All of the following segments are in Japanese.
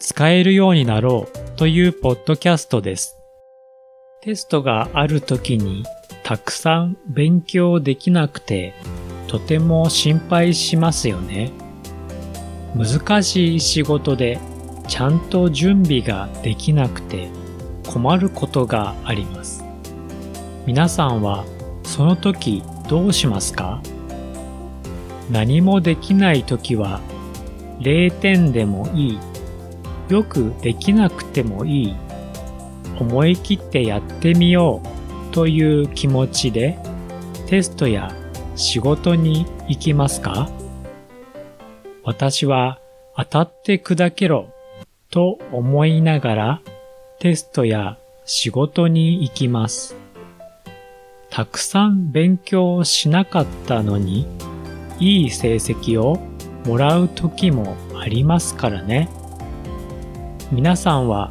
使えるようになろうというポッドキャストです。テストがある時にたくさん勉強できなくてとても心配しますよね。難しい仕事でちゃんと準備ができなくて困ることがあります。皆さんはその時どうしますか？何もできない時は0点でもいい。よくできなくてもいい。思い切ってやってみようという気持ちでテストや仕事に行きますか？私は当たって砕けろと思いながらテストや仕事に行きます。たくさん勉強しなかったのにいい成績をもらう時もありますからね。皆さんは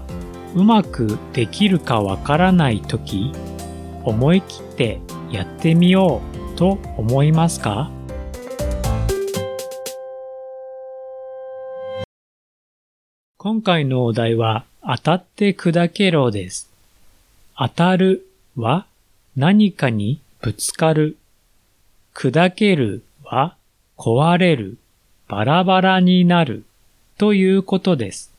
うまくできるかわからない時、思い切ってやってみようと思いますか？今回のお題は当たって砕けろです。当たるは何かにぶつかる。砕けるは壊れる、バラバラになるということです。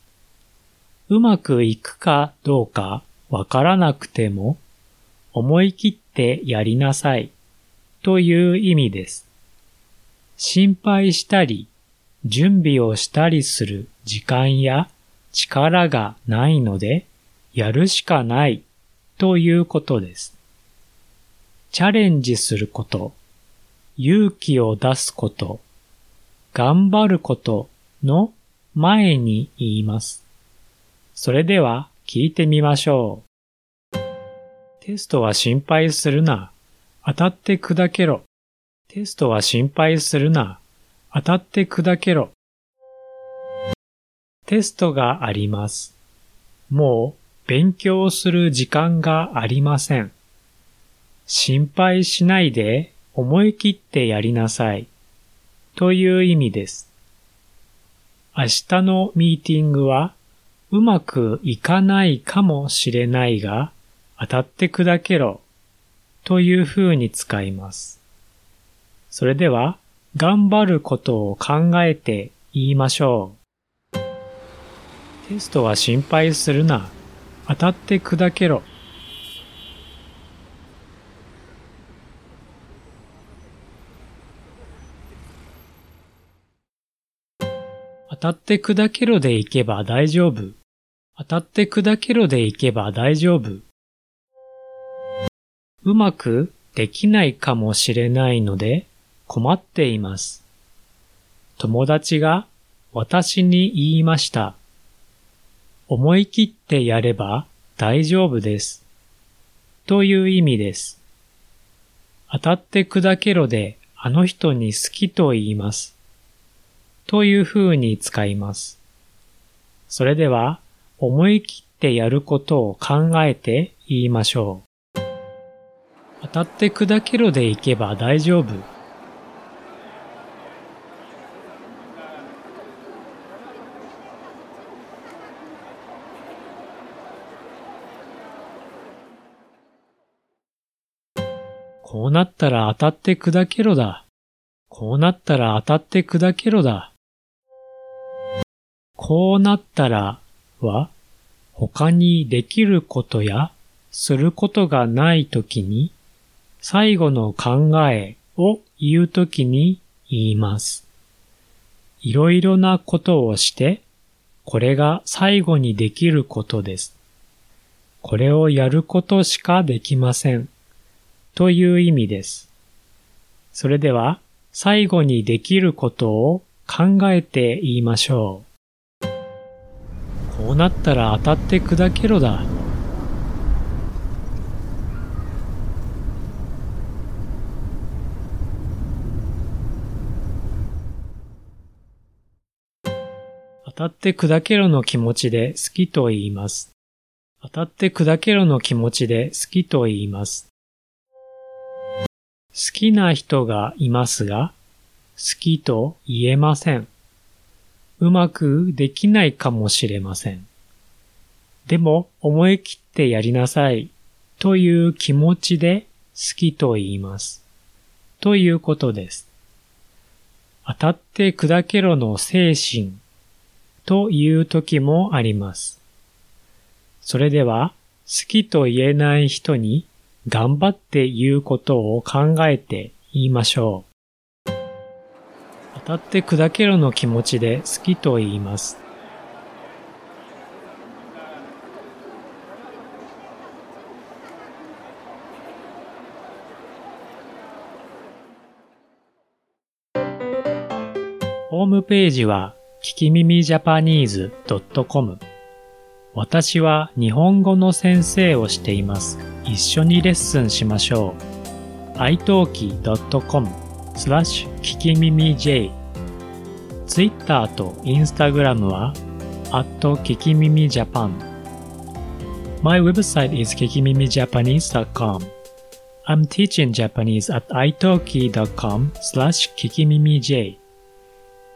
うまくいくかどうかわからなくても思い切ってやりなさいという意味です。心配したり準備をしたりする時間や力がないのでやるしかないということです。チャレンジすること、勇気を出すこと、頑張ることの前に言います。それでは聞いてみましょう。テストは心配するな。当たって砕けろ。テストは心配するな。当たって砕けろ。テストがあります。もう勉強する時間がありません。心配しないで思い切ってやりなさい。という意味です。明日のミーティングはうまくいかないかもしれないが当たって砕けろという風に使います。それでは頑張ることを考えて言いましょう。テストは心配するな。当たって砕けろ。当たって砕けろでいけば大丈夫。当たって砕けろでいけば大丈夫。うまくできないかもしれないので困っています。友達が私に言いました。思い切ってやれば大丈夫です。という意味です。当たって砕けろであの人に好きと言います。という風に使います。それでは、思い切ってやることを考えて言いましょう。当たって砕けろでいけば大丈夫。こうなったら当たって砕けろだ。こうなったら当たって砕けろだ。こうなったらは他にできることやすることがないときに最後の考えを言うときに言います。いろいろなことをして、これが最後にできることです。これをやることしかできません。という意味です。それでは、最後にできることを考えて言いましょう。こうなったら当たって砕けろだ。当たって砕けろの気持ちで好きと言います。当たって砕けろの気持ちで好きと言います。好きな人がいますが、好きと言えません。うまくできないかもしれません。でも思い切ってやりなさいという気持ちで好きと言います。ということです。当たって砕けろの精神という時もあります。それでは、好きと言えない人に頑張って言うことを考えて言いましょう。たって砕けろの気持ちで好きと言います。ホームページは聞き耳ジャパニーズ .com 私は日本語の先生をしています。一緒にレッスンしましょう。italki.com スラッシュ聞き耳 J Twitter と Instagram は at 聞き耳 Japan My website is kikimimijapanese.com I'm teaching Japanese at italki.com slash kikimimij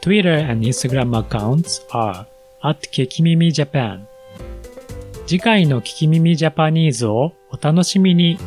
Twitter and Instagram accounts are at Kikimimi Japan 次回の聞き耳ジャパニーズをお楽しみに。